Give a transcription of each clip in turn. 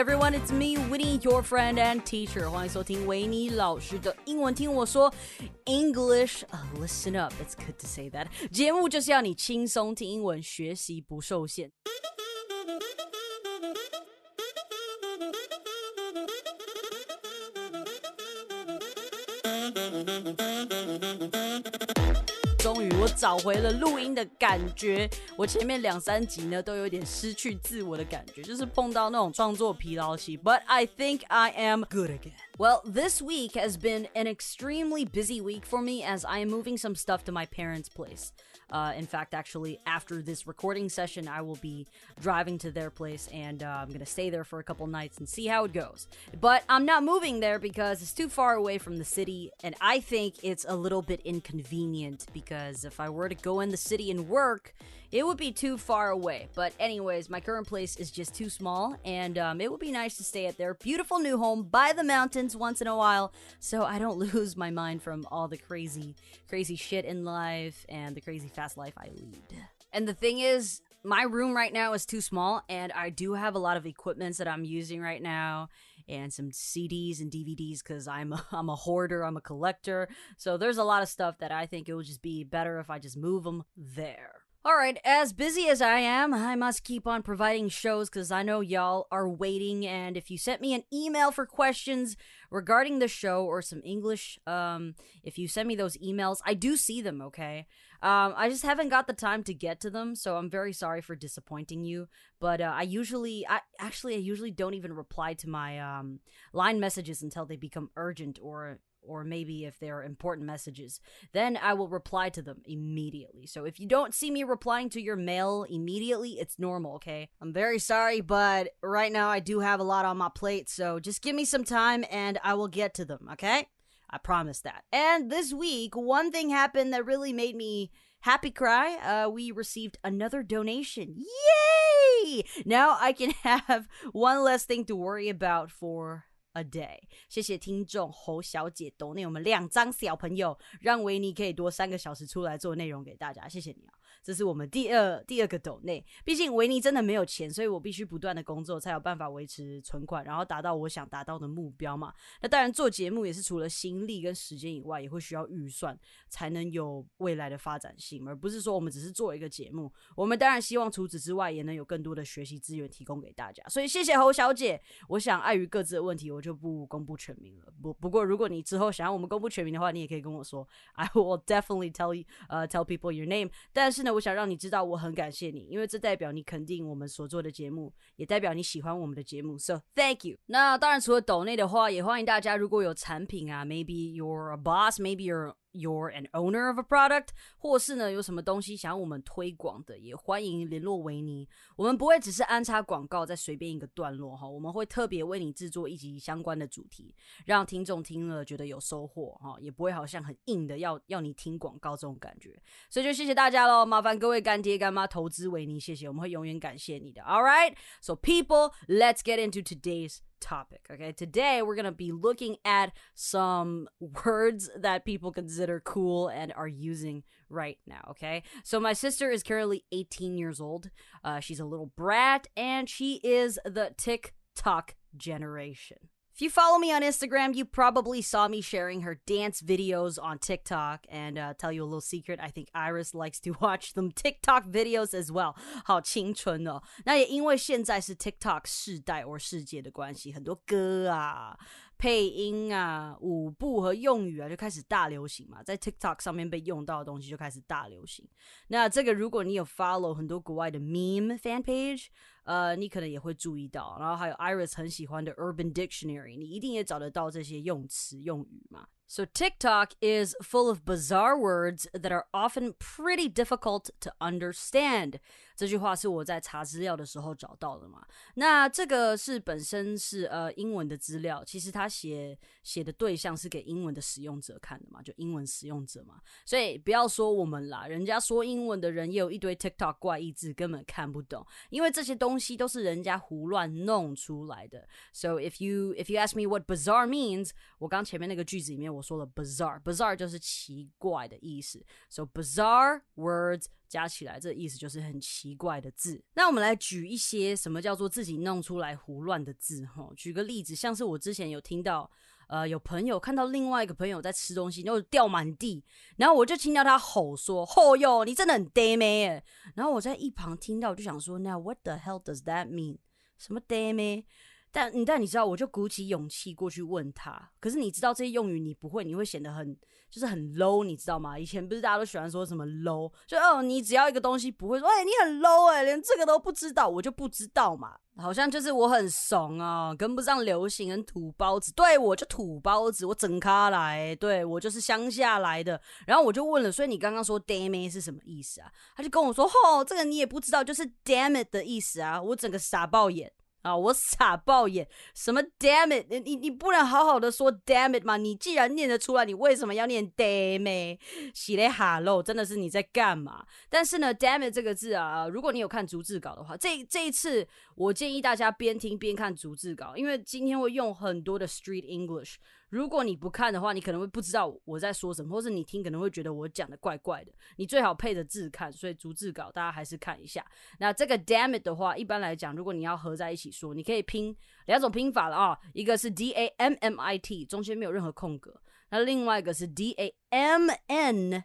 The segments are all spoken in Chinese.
everyone, it's me, Winnie, your friend and teacher. 欢迎收听维尼老师的英文听我说 English. listen up, it's good to say that. 节目就是要你轻松听英文，学习不受限。终于， 我找回了录音的感觉。我前面两三集呢，都有点失去自我的感觉，就是碰到那种创作疲劳期。But I think I am good again. Well, this week has been an extremely busy week for me as I am moving some stuff to my parents' place. Uh, in fact, actually, after this recording session, I will be driving to their place and uh, I'm going to stay there for a couple nights and see how it goes. But I'm not moving there because it's too far away from the city, and I think it's a little bit inconvenient because if I were to go in the city and work, it would be too far away. But, anyways, my current place is just too small, and um, it would be nice to stay at their beautiful new home by the mountains once in a while so I don't lose my mind from all the crazy, crazy shit in life and the crazy fast life I lead. And the thing is, my room right now is too small, and I do have a lot of equipments that I'm using right now, and some CDs and DVDs because I'm a, I'm a hoarder, I'm a collector. So there's a lot of stuff that I think it would just be better if I just move them there. All right, as busy as I am, I must keep on providing shows because I know y'all are waiting. And if you sent me an email for questions regarding the show or some English, um, if you send me those emails, I do see them, okay? Um, I just haven't got the time to get to them, so I'm very sorry for disappointing you. But uh, I usually, I actually, I usually don't even reply to my um, line messages until they become urgent or or maybe if they're important messages, then I will reply to them immediately. So if you don't see me replying to your mail immediately, it's normal, okay? I'm very sorry, but right now I do have a lot on my plate, so just give me some time and I will get to them, okay? I promise that. And this week, one thing happened that really made me happy cry. Uh, we received another donation. Yay! Now I can have one less thing to worry about for a day。谢谢听众侯小姐抖内我们两张小朋友，让维尼可以多三个小时出来做内容给大家。谢谢你啊！这是我们第二第二个斗内，毕竟维尼真的没有钱，所以我必须不断的工作，才有办法维持存款，然后达到我想达到的目标嘛。那当然做节目也是除了心力跟时间以外，也会需要预算，才能有未来的发展性，而不是说我们只是做一个节目。我们当然希望除此之外，也能有更多的学习资源提供给大家。所以谢谢侯小姐。我想碍于各自的问题，我就不公布全名了。不不过如果你之后想要我们公布全名的话，你也可以跟我说。I will definitely tell you, uh, tell people your name。但是呢。我想让你知道，我很感谢你，因为这代表你肯定我们所做的节目，也代表你喜欢我们的节目。So thank you。那当然，除了抖内的话，也欢迎大家，如果有产品啊，maybe you're a boss，maybe you're you're an owner of a product，或是呢有什么东西想要我们推广的，也欢迎联络维尼。我们不会只是安插广告，再随便一个段落哈，我们会特别为你制作一集相关的主题，让听众听了觉得有收获哈，也不会好像很硬的要要你听广告这种感觉。所以就谢谢大家喽，麻烦各位干爹干妈投资维尼，谢谢，我们会永远感谢你的。All right, so people, let's get into today's topic. Okay, today we're going to be looking at some words that people consider cool and are using right now. Okay, so my sister is currently 18 years old. Uh, she's a little brat and she is the TikTok generation. If you follow me on Instagram, you probably saw me sharing her dance videos on TikTok. And uh, tell you a little secret, I think Iris likes to watch them TikTok videos as well. 好青春哦！那也因为现在是 TikTok 世代或世界的关系，很多歌啊、配音啊、舞步和用语啊就开始大流行嘛，在 TikTok 上面被用到的东西就开始大流行。那这个如果你有 follow 很多国外的 meme fan page。 呃，你可能也会注意到，然后还有 Iris 很喜欢的 Urban Dictionary，你一定也找得到这些用词用语嘛。So TikTok is full of bizarre words that are often pretty difficult to understand. 这句话是我在查资料的时候找到的嘛？那这个是本身是呃英文的资料，其实他写写的对象是给英文的使用者看的嘛，就英文使用者嘛。所以不要说我们啦，人家说英文的人也有一堆 TikTok 怪异字根本看不懂，因为这些东东西都是人家胡乱弄出来的。So if you if you ask me what bizarre means，我刚前面那个句子里面我说了 bizarre，bizarre 就是奇怪的意思。So bizarre words 加起来，这意思就是很奇怪的字。那我们来举一些什么叫做自己弄出来胡乱的字哈。举个例子，像是我之前有听到。呃，有朋友看到另外一个朋友在吃东西，然后掉满地，然后我就听到他吼说：“吼哟，你真的很 damn 哎！”然后我在一旁听到，我就想说：“：“Now what the hell does that mean？什么 damn？” 但你但你知道，我就鼓起勇气过去问他。可是你知道这些用语你不会，你会显得很就是很 low，你知道吗？以前不是大家都喜欢说什么 low，就哦，你只要一个东西不会说，哎，你很 low 哎，连这个都不知道，我就不知道嘛。好像就是我很怂啊，跟不上流行，很土包子。对我就土包子，我整咖来。对我就是乡下来的。然后我就问了，所以你刚刚说 damn it 是什么意思啊？他就跟我说，吼，这个你也不知道，就是 damn it 的意思啊。我整个傻爆眼。啊！我傻爆眼，什么 damn it！你你你不能好好的说 damn it 吗？你既然念得出来，你为什么要念 damn it？洗嘞哈喽，真的是你在干嘛？但是呢，damn it 这个字啊，如果你有看逐字稿的话，这这一次我建议大家边听边看逐字稿，因为今天会用很多的 street English。如果你不看的话，你可能会不知道我在说什么，或是你听可能会觉得我讲的怪怪的。你最好配着字看，所以逐字稿大家还是看一下。那这个 damn it 的话，一般来讲，如果你要合在一起说，你可以拼两种拼法了啊，一个是 d a m m i t，中间没有任何空格；那另外一个是 d a m n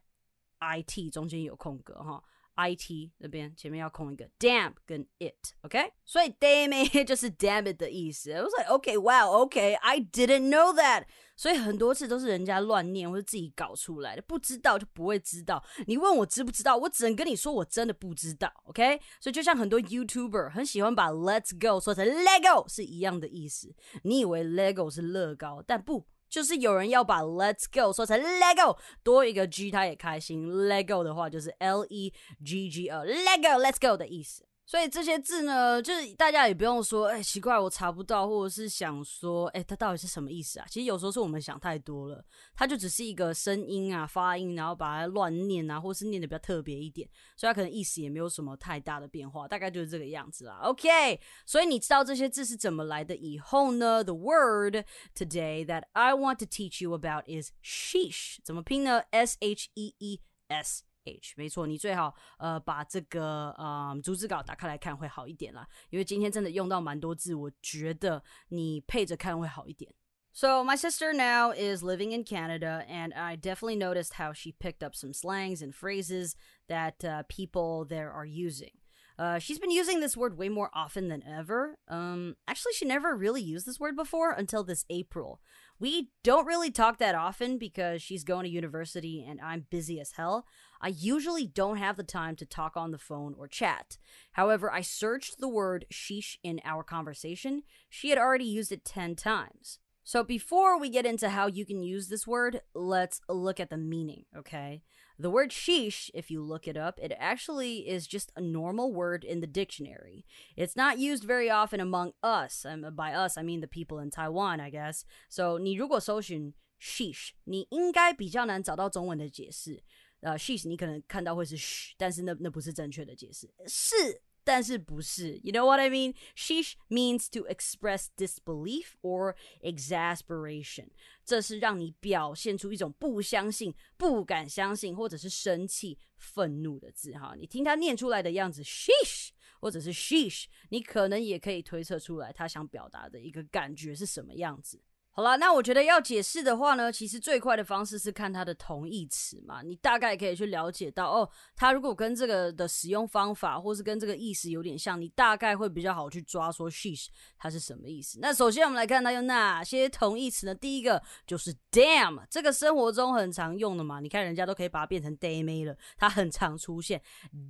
i t，中间有空格哈。I T 那边前面要空一个 damn 跟 it，OK？所以 damn 就是 damn it 的意思。我说 OK，Wow，OK，I didn't know that。所以很多次都是人家乱念或者自己搞出来的，不知道就不会知道。你问我知不知道，我只能跟你说我真的不知道，OK？所以就像很多 YouTuber 很喜欢把 Let's go 说成 Lego 是一样的意思。你以为 Lego 是乐高，但不。就是有人要把 Let's go 说成 Let go，多一个 G 他也开心。Let go 的话就是 L E G G O，Lego Let's go 的意思。所以这些字呢，就是大家也不用说，哎，奇怪，我查不到，或者是想说，哎，它到底是什么意思啊？其实有时候是我们想太多了，它就只是一个声音啊、发音，然后把它乱念啊，或是念的比较特别一点，所以它可能意思也没有什么太大的变化，大概就是这个样子啦。OK，所以你知道这些字是怎么来的以后呢？The word today that I want to teach you about is sheesh，怎么拼呢？S H E E S。H，没错，你最好呃把这个呃逐字稿打开来看会好一点啦，因为今天真的用到蛮多字，我觉得你配着看会好一点。So my sister now is living in Canada, and I definitely noticed how she picked up some slangs and phrases that uh, people there are using. Uh, she's been using this word way more often than ever. Um, actually, she never really used this word before until this April. We don't really talk that often because she's going to university and I'm busy as hell. I usually don't have the time to talk on the phone or chat. However, I searched the word sheesh in our conversation. She had already used it 10 times. So before we get into how you can use this word, let's look at the meaning, okay? The word sheesh, if you look it up, it actually is just a normal word in the dictionary. It's not used very often among us. Um, by us, I mean the people in Taiwan, I guess. So 你如果搜寻 sheesh，你应该比较难找到中文的解释。 呃，sheesh 你可能看到会是 sh，但是那那不是正确的解释。是但是不是，You know what I mean? Sheesh means to express disbelief or exasperation，这是让你表现出一种不相信、不敢相信，或者是生气、愤怒的字哈。你听他念出来的样子，sheesh，或者是 sheesh，你可能也可以推测出来他想表达的一个感觉是什么样子。好了，那我觉得要解释的话呢，其实最快的方式是看它的同义词嘛。你大概可以去了解到，哦，它如果跟这个的使用方法，或是跟这个意思有点像，你大概会比较好去抓说 she's 它是什么意思。那首先我们来看它有哪些同义词呢？第一个就是 damn，这个生活中很常用的嘛。你看人家都可以把它变成 damn 了，它很常出现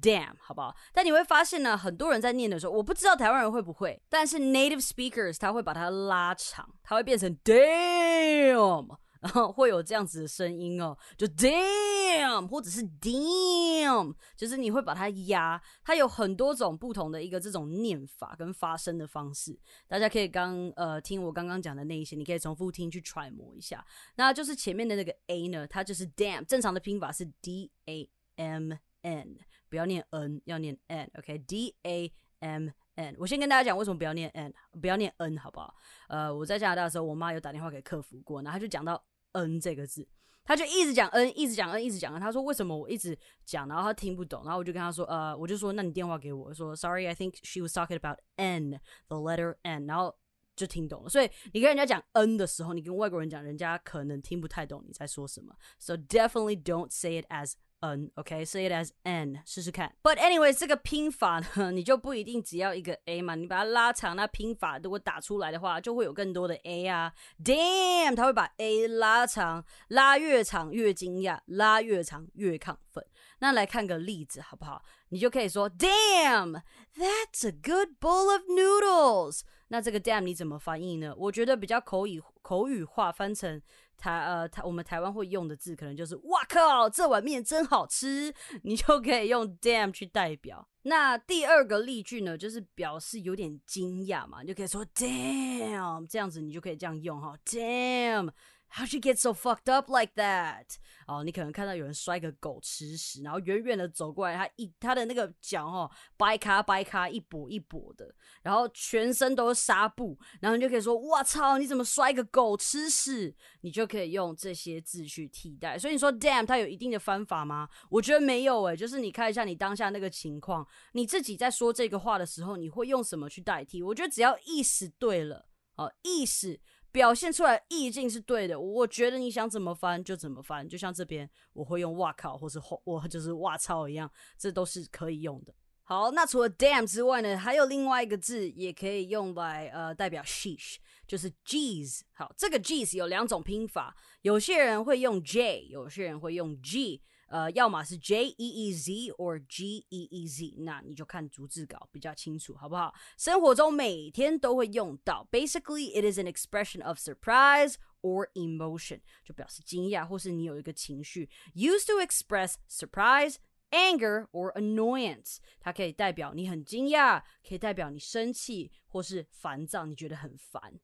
damn，好不好？但你会发现呢，很多人在念的时候，我不知道台湾人会不会，但是 native speakers 他会把它拉长，它会变成 damn，Damn，然后会有这样子的声音哦，就 damn，或者是 damn，就是你会把它压，它有很多种不同的一个这种念法跟发声的方式，大家可以刚呃听我刚刚讲的那一些，你可以重复听去揣摩一下。那就是前面的那个 a 呢，它就是 damn，正常的拼法是 d a m n，不要念 n，要念 n，OK，d a m n。我先跟大家讲为什么不要念 n，不要念 n，好不好？呃，我在加拿大的时候，我妈有打电话给客服过，然后他就讲到 n 这个字，他就一直讲 n，一直讲 n，一直讲 n。他说为什么我一直讲，然后他听不懂，然后我就跟他说，呃，我就说那你电话给我，说 Sorry，I think she was talking about n，the letter n，然后。就听懂了，所以你跟人家讲 n 的时候，你跟外国人讲，人家可能听不太懂你在说什么。So definitely don't say it as n，OK？Say it as n，试试看。But anyway，这个拼法呢，你就不一定只要一个 a 嘛，你把它拉长，那拼法如果打出来的话，就会有更多的 a 啊。Damn，它会把 a 拉长，拉越长越惊讶，拉越长越亢奋。那来看个例子好不好？你就可以说，Damn，that's a good bowl of noodles。那这个 damn 你怎么翻译呢？我觉得比较口语口语化翻成台呃台我们台湾会用的字，可能就是哇靠，这碗面真好吃，你就可以用 damn 去代表。那第二个例句呢，就是表示有点惊讶嘛，你就可以说 damn，这样子你就可以这样用哈，damn。How'd you get so fucked up like that？哦，你可能看到有人摔个狗吃屎，然后远远的走过来，他一他的那个脚哦，掰卡掰卡，一跛一跛的，然后全身都是纱布，然后你就可以说：“我操，你怎么摔个狗吃屎？”你就可以用这些字去替代。所以你说 “damn”，它有一定的方法吗？我觉得没有诶，就是你看一下你当下那个情况，你自己在说这个话的时候，你会用什么去代替？我觉得只要意思对了，哦，意思。表现出来意境是对的，我觉得你想怎么翻就怎么翻，就像这边我会用“哇靠”或是“我就是“哇操”一样，这都是可以用的。好，那除了 damn 之外呢，还有另外一个字也可以用来呃代表 sheesh，就是 jeez。好，这个 jeez 有两种拼法，有些人会用 j，有些人会用 g。呃，要么是 J E E Z 或 G E E Z，那你就看逐字稿比较清楚，好不好？生活中每天都会用到。Basically, it is an expression of surprise or emotion，就表示惊讶或是你有一个情绪。Used to express surprise, anger or annoyance，它可以代表你很惊讶，可以代表你生气或是烦躁，你觉得很烦。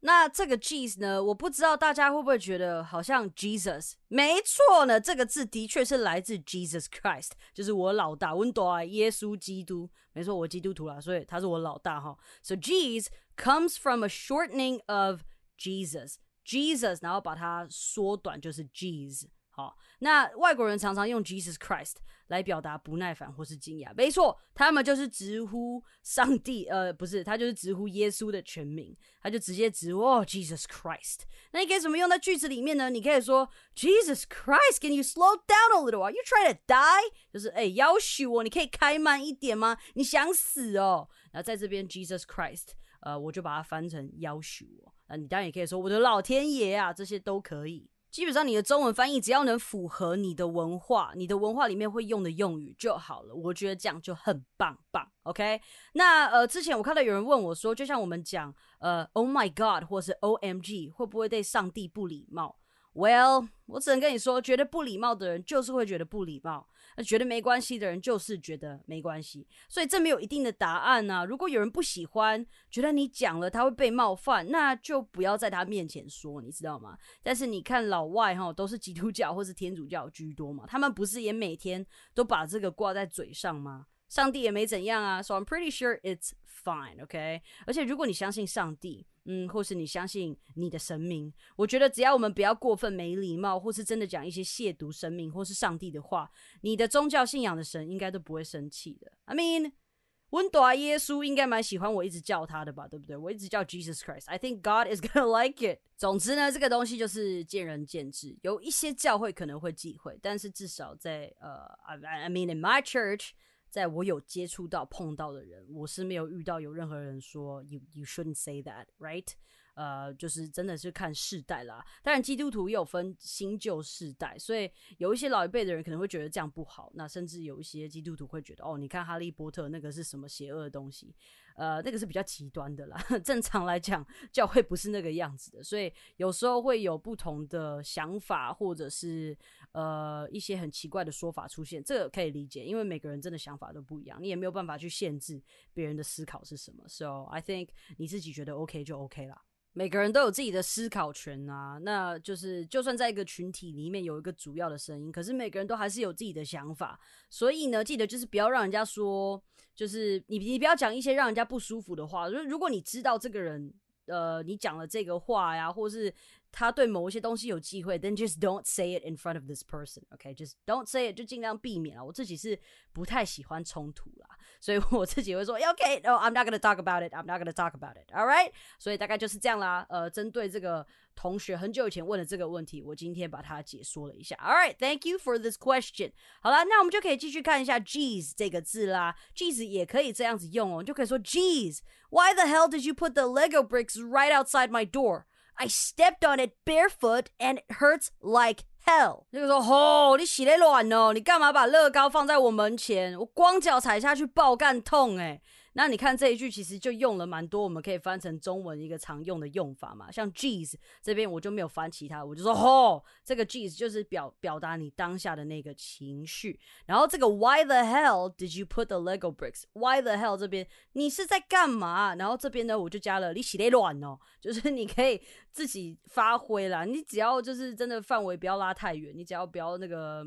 那这个 Jesus 呢？我不知道大家会不会觉得好像 Jesus？没错呢，这个字的确是来自 Jesus Christ，就是我老大，温多啊，耶稣基督。没错，我基督徒啦，所以他是我老大哈。So Jesus comes from a shortening of Jesus，Jesus，然后把它缩短就是 Jesus。好，那外国人常常用 Jesus Christ 来表达不耐烦或是惊讶。没错，他们就是直呼上帝，呃，不是，他就是直呼耶稣的全名，他就直接直呼哦 Jesus Christ。那你可以怎么用在句子里面呢？你可以说 Jesus Christ，Can you slow down a little？Are you trying to die？就是哎，要求我，你可以开慢一点吗？你想死哦？然后在这边 Jesus Christ，呃，我就把它翻成要求我。那你当然也可以说我的老天爷啊，这些都可以。基本上你的中文翻译只要能符合你的文化，你的文化里面会用的用语就好了。我觉得这样就很棒棒。OK，那呃，之前我看到有人问我说，就像我们讲呃，Oh my God，或是 OMG，会不会对上帝不礼貌？Well，我只能跟你说，觉得不礼貌的人就是会觉得不礼貌，那觉得没关系的人就是觉得没关系，所以这没有一定的答案啊。如果有人不喜欢，觉得你讲了他会被冒犯，那就不要在他面前说，你知道吗？但是你看老外哈，都是基督教或是天主教居多嘛，他们不是也每天都把这个挂在嘴上吗？上帝也没怎样啊，so I'm pretty sure it's fine，OK。而且如果你相信上帝，嗯，或是你相信你的神明，我觉得只要我们不要过分没礼貌，或是真的讲一些亵渎神明或是上帝的话，你的宗教信仰的神应该都不会生气的。I mean，温朵耶稣应该蛮喜欢我一直叫他的吧，对不对？我一直叫 Jesus Christ。I think God is gonna like it。总之呢，这个东西就是见仁见智，有一些教会可能会忌讳，但是至少在呃，I mean in my church。在我有接触到碰到的人，我是没有遇到有任何人说 you you shouldn't say that right，呃，就是真的是看世代啦。当然，基督徒也有分新旧世代，所以有一些老一辈的人可能会觉得这样不好，那甚至有一些基督徒会觉得哦，你看哈利波特那个是什么邪恶的东西。呃，那个是比较极端的啦。正常来讲，教会不是那个样子的，所以有时候会有不同的想法，或者是呃一些很奇怪的说法出现。这个可以理解，因为每个人真的想法都不一样，你也没有办法去限制别人的思考是什么。So I think 你自己觉得 OK 就 OK 啦。每个人都有自己的思考权啊，那就是就算在一个群体里面有一个主要的声音，可是每个人都还是有自己的想法。所以呢，记得就是不要让人家说，就是你你不要讲一些让人家不舒服的话。如如果你知道这个人，呃，你讲了这个话呀，或是。他对某一些东西有忌讳，then just don't say it in front of this person. OK，just don't say it，就尽量避免啊。我自己是不太喜欢冲突啦，所以我自己会说，OK, no, I'm not gonna talk about it. I'm not gonna talk about it. All right，所以大概就是这样啦。呃，针对这个同学很久以前问的这个问题，我今天把它解说了一下。All right, thank you for this question. 好了，那我们就可以继续看一下 "geez" 这个字啦。"geez" 也可以这样子用哦，就可以说 "geez, why the hell did you put the Lego bricks right outside my door?" I stepped on it barefoot and it hurts like hell。那个说：“吼，你洗得卵哦，你干嘛把乐高放在我门前？我光脚踩下去爆干痛哎！”那你看这一句，其实就用了蛮多，我们可以翻成中文一个常用的用法嘛。像 geez 这边我就没有翻其他，我就说吼，这个 geez 就是表表达你当下的那个情绪。然后这个 why the hell did you put the Lego bricks？Why the hell 这边你是在干嘛？然后这边呢，我就加了你洗得乱哦，就是你可以自己发挥啦。你只要就是真的范围不要拉太远，你只要不要那个。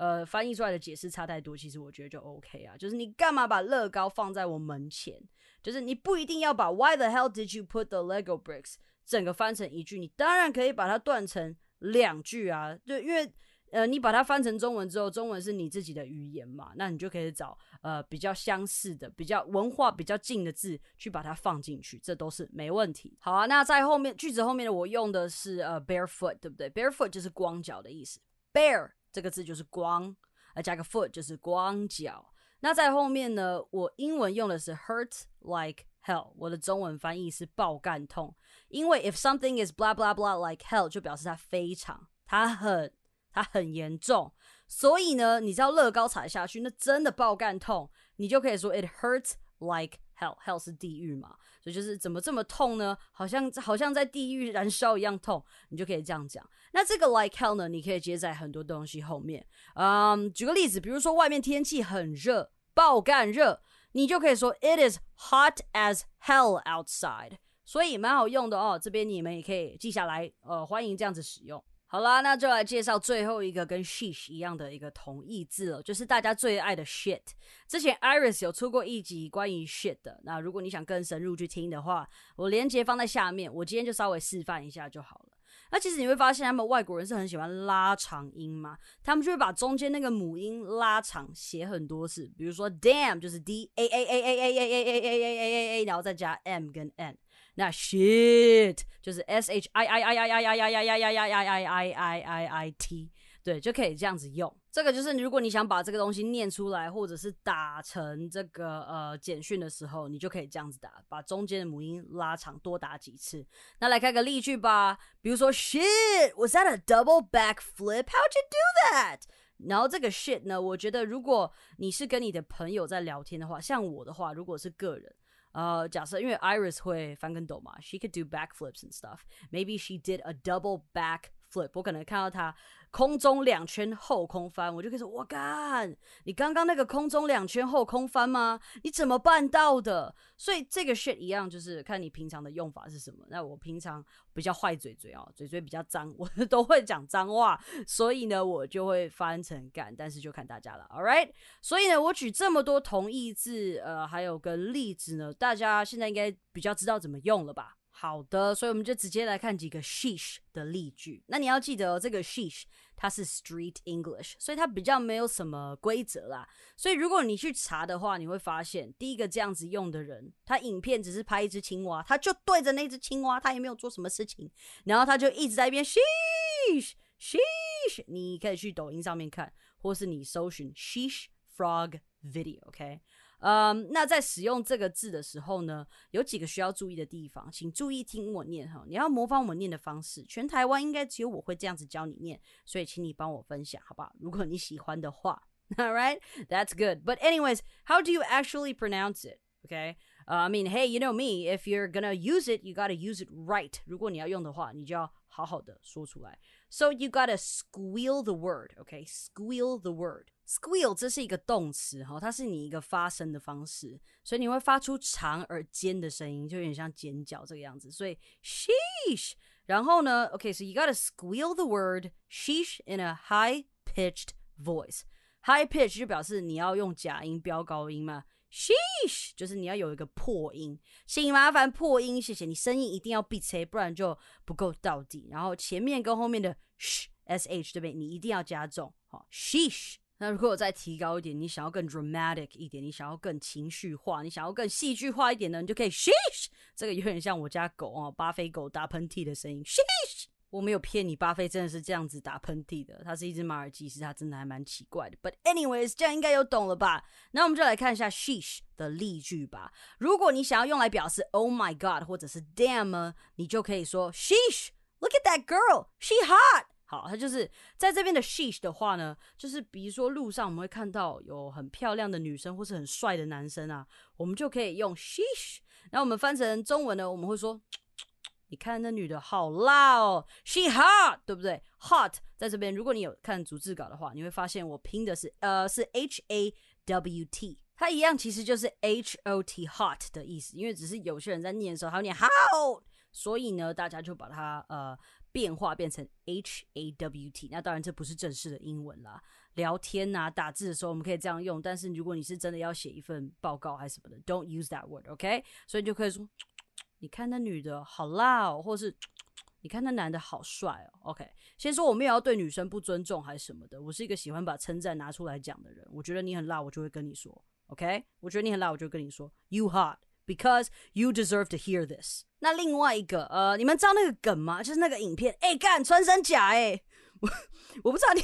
呃，翻译出来的解释差太多，其实我觉得就 OK 啊。就是你干嘛把乐高放在我门前？就是你不一定要把 Why the hell did you put the Lego bricks 整个翻成一句，你当然可以把它断成两句啊。就因为呃，你把它翻成中文之后，中文是你自己的语言嘛，那你就可以找呃比较相似的、比较文化比较近的字去把它放进去，这都是没问题。好啊，那在后面句子后面的我用的是呃 barefoot，对不对？barefoot 就是光脚的意思，bare。这个字就是光，而加个 foot 就是光脚。那在后面呢，我英文用的是 hurt like hell，我的中文翻译是爆干痛。因为 if something is blah blah blah like hell，就表示它非常，它很，它很严重。所以呢，你知道乐高踩下去，那真的爆干痛，你就可以说 it hurts like hell，hell 是地狱嘛。所以就是怎么这么痛呢？好像好像在地狱燃烧一样痛，你就可以这样讲。那这个 like hell 呢，你可以接在很多东西后面。嗯，举个例子，比如说外面天气很热，爆干热，你就可以说 It is hot as hell outside。所以蛮好用的哦，这边你们也可以记下来。呃，欢迎这样子使用。好啦，那就来介绍最后一个跟 sheesh 一样的一个同义字了，就是大家最爱的 shit。之前 Iris 有出过一集关于 shit 的，那如果你想更深入去听的话，我链接放在下面。我今天就稍微示范一下就好了。那其实你会发现，他们外国人是很喜欢拉长音嘛，他们就会把中间那个母音拉长，写很多次。比如说 damn 就是 d a a a a a a a a a a a a，然后再加 m 跟 n。那 shit 就是 s h i i i i i i i i i i i i i i i i t，对，就可以这样子用。这个就是如果你想把这个东西念出来，或者是打成这个呃简讯的时候，你就可以这样子打，把中间的母音拉长，多打几次。那来看个例句吧，比如说 shit was that a double backflip? How'd you do that? 然后这个 shit 呢，我觉得如果你是跟你的朋友在聊天的话，像我的话，如果是个人。呃，假设因为 Iris 会翻跟斗嘛，she could do backflips and stuff. Maybe she did a double back flip，我可能看到他空中两圈后空翻，我就可以说：“我干，你刚刚那个空中两圈后空翻吗？你怎么办到的？”所以这个 shit 一样，就是看你平常的用法是什么。那我平常比较坏嘴嘴啊，嘴嘴比较脏，我都会讲脏话，所以呢，我就会翻成干。但是就看大家了，All right。所以呢，我举这么多同义字，呃，还有跟例子呢，大家现在应该比较知道怎么用了吧？好的，所以我们就直接来看几个 sheesh 的例句。那你要记得，这个 sheesh 它是 Street English，所以它比较没有什么规则啦。所以如果你去查的话，你会发现，第一个这样子用的人，他影片只是拍一只青蛙，他就对着那只青蛙，他也没有做什么事情，然后他就一直在一边 sheesh sheesh。你可以去抖音上面看，或是你搜寻 sheesh frog video，OK。嗯，那在使用这个字的时候呢，有几个需要注意的地方，请注意听我念哈。你要模仿我念的方式，全台湾应该只有我会这样子教你念，所以请你帮我分享，好不好？如果你喜欢的话，All right, that's good. But anyways, how do you actually pronounce it? Okay, I mean, hey, you know me. If you're gonna use it, you gotta use it right. 如果你要用的话，你就要好好的说出来。So you gotta squeal the word, okay? Squeal the word. Squeal 这是一个动词哈，它是你一个发声的方式，所以你会发出长而尖的声音，就有点像尖叫这个样子。所以 sheesh，然后呢，OK，so you gotta squeal the word sheesh in a high pitched voice. High pitch 就表示你要用假音飙高音嘛。Sheesh，就是你要有一个破音，请麻烦破音，谢谢你声音一定要闭塞，不然就不够到底。然后前面跟后面的 sh sh 这边你一定要加重，好，sheesh。那如果我再提高一点，你想要更 dramatic 一点，你想要更情绪化，你想要更戏剧化一点呢，你就可以 sheesh。这个有点像我家狗哦，巴菲狗打喷嚏的声音，sheesh。我没有骗你，巴菲真的是这样子打喷嚏的。它是一只马尔济斯，它真的还蛮奇怪的。But anyways，这样应该有懂了吧？那我们就来看一下 sheesh 的例句吧。如果你想要用来表示 Oh my God 或者是 Damn，你就可以说 sheesh，Look at that girl，she hot。好，它就是在这边的 sheesh 的话呢，就是比如说路上我们会看到有很漂亮的女生或是很帅的男生啊，我们就可以用 sheesh。那我们翻成中文呢，我们会说。你看那女的好辣哦，she hot，对不对？hot 在这边，如果你有看逐字稿的话，你会发现我拼的是呃是 h a w t，它一样其实就是 h o t hot 的意思，因为只是有些人在念的时候，他念 hot，所以呢，大家就把它呃变化变成 h a w t。那当然这不是正式的英文啦，聊天啊打字的时候我们可以这样用，但是如果你是真的要写一份报告还是什么的，don't use that word，OK？所以你就可以说。你看那女的好辣哦，或是 你看那男的好帅哦。OK，先说我没有要对女生不尊重还是什么的，我是一个喜欢把称赞拿出来讲的人。我觉得你很辣，我就会跟你说。OK，我觉得你很辣，我就跟你说，You hot because you deserve to hear this。那另外一个，呃，你们知道那个梗吗？就是那个影片，哎，干穿山甲，哎，我我不知道你。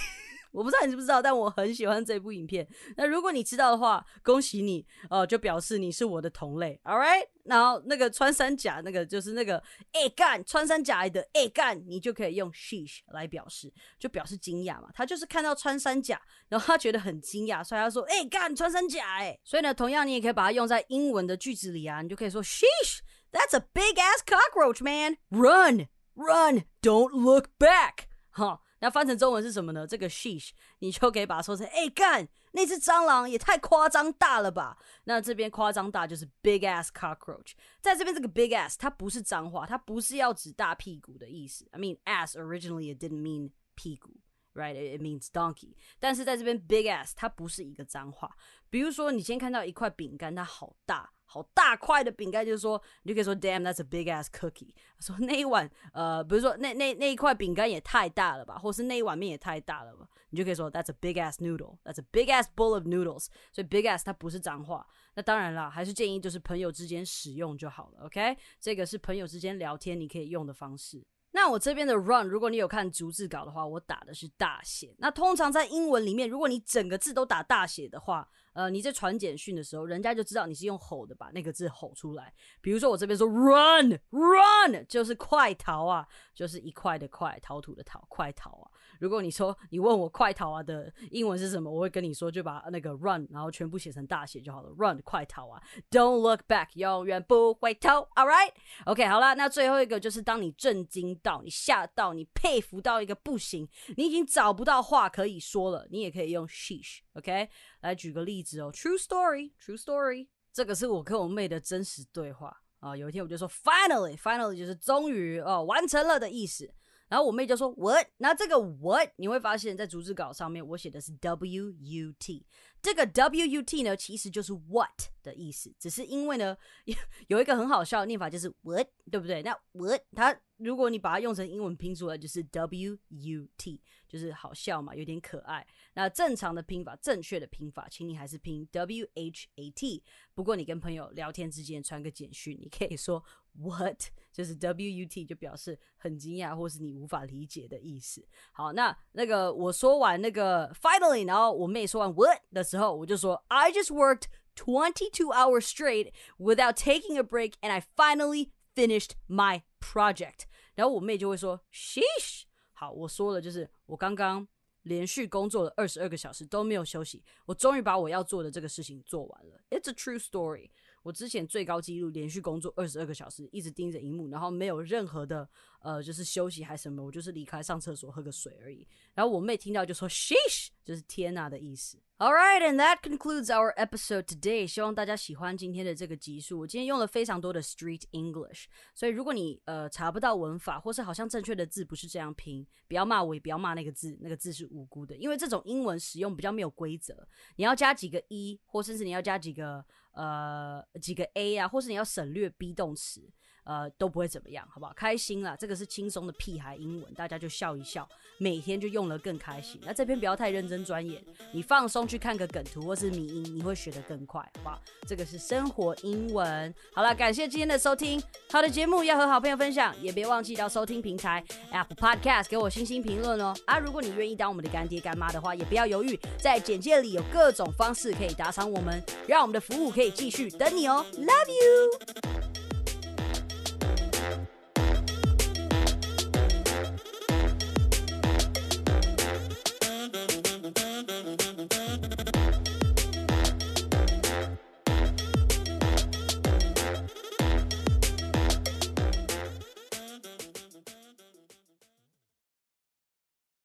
我不知道你知不知道，但我很喜欢这部影片。那如果你知道的话，恭喜你，呃，就表示你是我的同类，All right。然后那个穿山甲，那个就是那个哎干穿山甲的哎干，你就可以用 sheesh 来表示，就表示惊讶嘛。他就是看到穿山甲，然后他觉得很惊讶，所以他说哎干穿山甲哎。所以呢，同样你也可以把它用在英文的句子里啊，你就可以说 sheesh，that's a big ass cockroach man，run，run，don't look back，哈。那翻成中文是什么呢？这个 sheesh，你就可以把它说成，哎干，那只蟑螂也太夸张大了吧？那这边夸张大就是 big ass cockroach，在这边这个 big ass 它不是脏话，它不是要指大屁股的意思。I mean ass originally it didn't mean 屁股，right？It means donkey。但是在这边 big ass 它不是一个脏话。比如说你先看到一块饼干，它好大。好大块的饼干，就是说，你就可以说，Damn，that's a big ass cookie。说那一碗，呃，比如说那那那一块饼干也太大了吧，或是那一碗面也太大了吧，你就可以说，That's a big ass noodle，That's a big ass bowl of noodles。所以 big ass 它不是脏话。那当然啦，还是建议就是朋友之间使用就好了。OK，这个是朋友之间聊天你可以用的方式。那我这边的 run，如果你有看逐字稿的话，我打的是大写。那通常在英文里面，如果你整个字都打大写的话，呃，你在传简讯的时候，人家就知道你是用吼的把那个字吼出来。比如说我这边说 run run，就是快逃啊，就是一块的快，逃土的逃，快逃啊。如果你说你问我快逃啊的英文是什么，我会跟你说就把那个 run，然后全部写成大写就好了。run 快逃啊，don't look back，永远不回头。Alright，OK，好了，那最后一个就是当你震惊到、你吓到、你佩服到一个不行，你已经找不到话可以说了，你也可以用 sheesh。OK，来举个例子哦，True story，True story，这个是我跟我妹的真实对话啊。有一天我就说，Finally，Finally，就是终于哦完成了的意思。然后我妹就说 What？那这个 What 你会发现在逐字稿上面我写的是 W U T，这个 W U T 呢其实就是 What 的意思，只是因为呢有 有一个很好笑的念法就是 What，对不对？那 What 它如果你把它用成英文拼出来就是 W U T，就是好笑嘛，有点可爱。那正常的拼法，正确的拼法，请你还是拼 W H A T。不过你跟朋友聊天之间传个简讯，你可以说。What 就是 W U T 就表示很惊讶或是你无法理解的意思。好，那那个我说完那个 finally，然后我妹说完 what 的时候，我就说 I just worked twenty two hours straight without taking a break, and I finally finished my project。然后我妹就会说 Sheesh。好，我说了就是我刚刚连续工作了二十二个小时都没有休息，我终于把我要做的这个事情做完了。It's a true story。 我之前最高纪录连续工作二十二个小时，一直盯着荧幕，然后没有任何的呃，就是休息还是什么，我就是离开上厕所喝个水而已。然后我妹听到就说 “sheesh”，就是天呐的意思。All right, and that concludes our episode today. 希望大家喜欢今天的这个集数。我今天用了非常多的 Street English，所以如果你呃查不到文法，或是好像正确的字不是这样拼，不要骂我，也不要骂那个字，那个字是无辜的。因为这种英文使用比较没有规则，你要加几个 e，或甚至你要加几个呃几个 a 啊，或是你要省略 be 动词。呃，都不会怎么样，好不好？开心啦，这个是轻松的屁孩英文，大家就笑一笑，每天就用了更开心。那这篇不要太认真钻研，你放松去看个梗图或是迷音，你会学得更快，好不好？这个是生活英文。好了，感谢今天的收听，好的节目要和好朋友分享，也别忘记到收听平台 Apple Podcast 给我星星评论哦。啊，如果你愿意当我们的干爹干妈的话，也不要犹豫，在简介里有各种方式可以打赏我们，让我们的服务可以继续等你哦。Love you。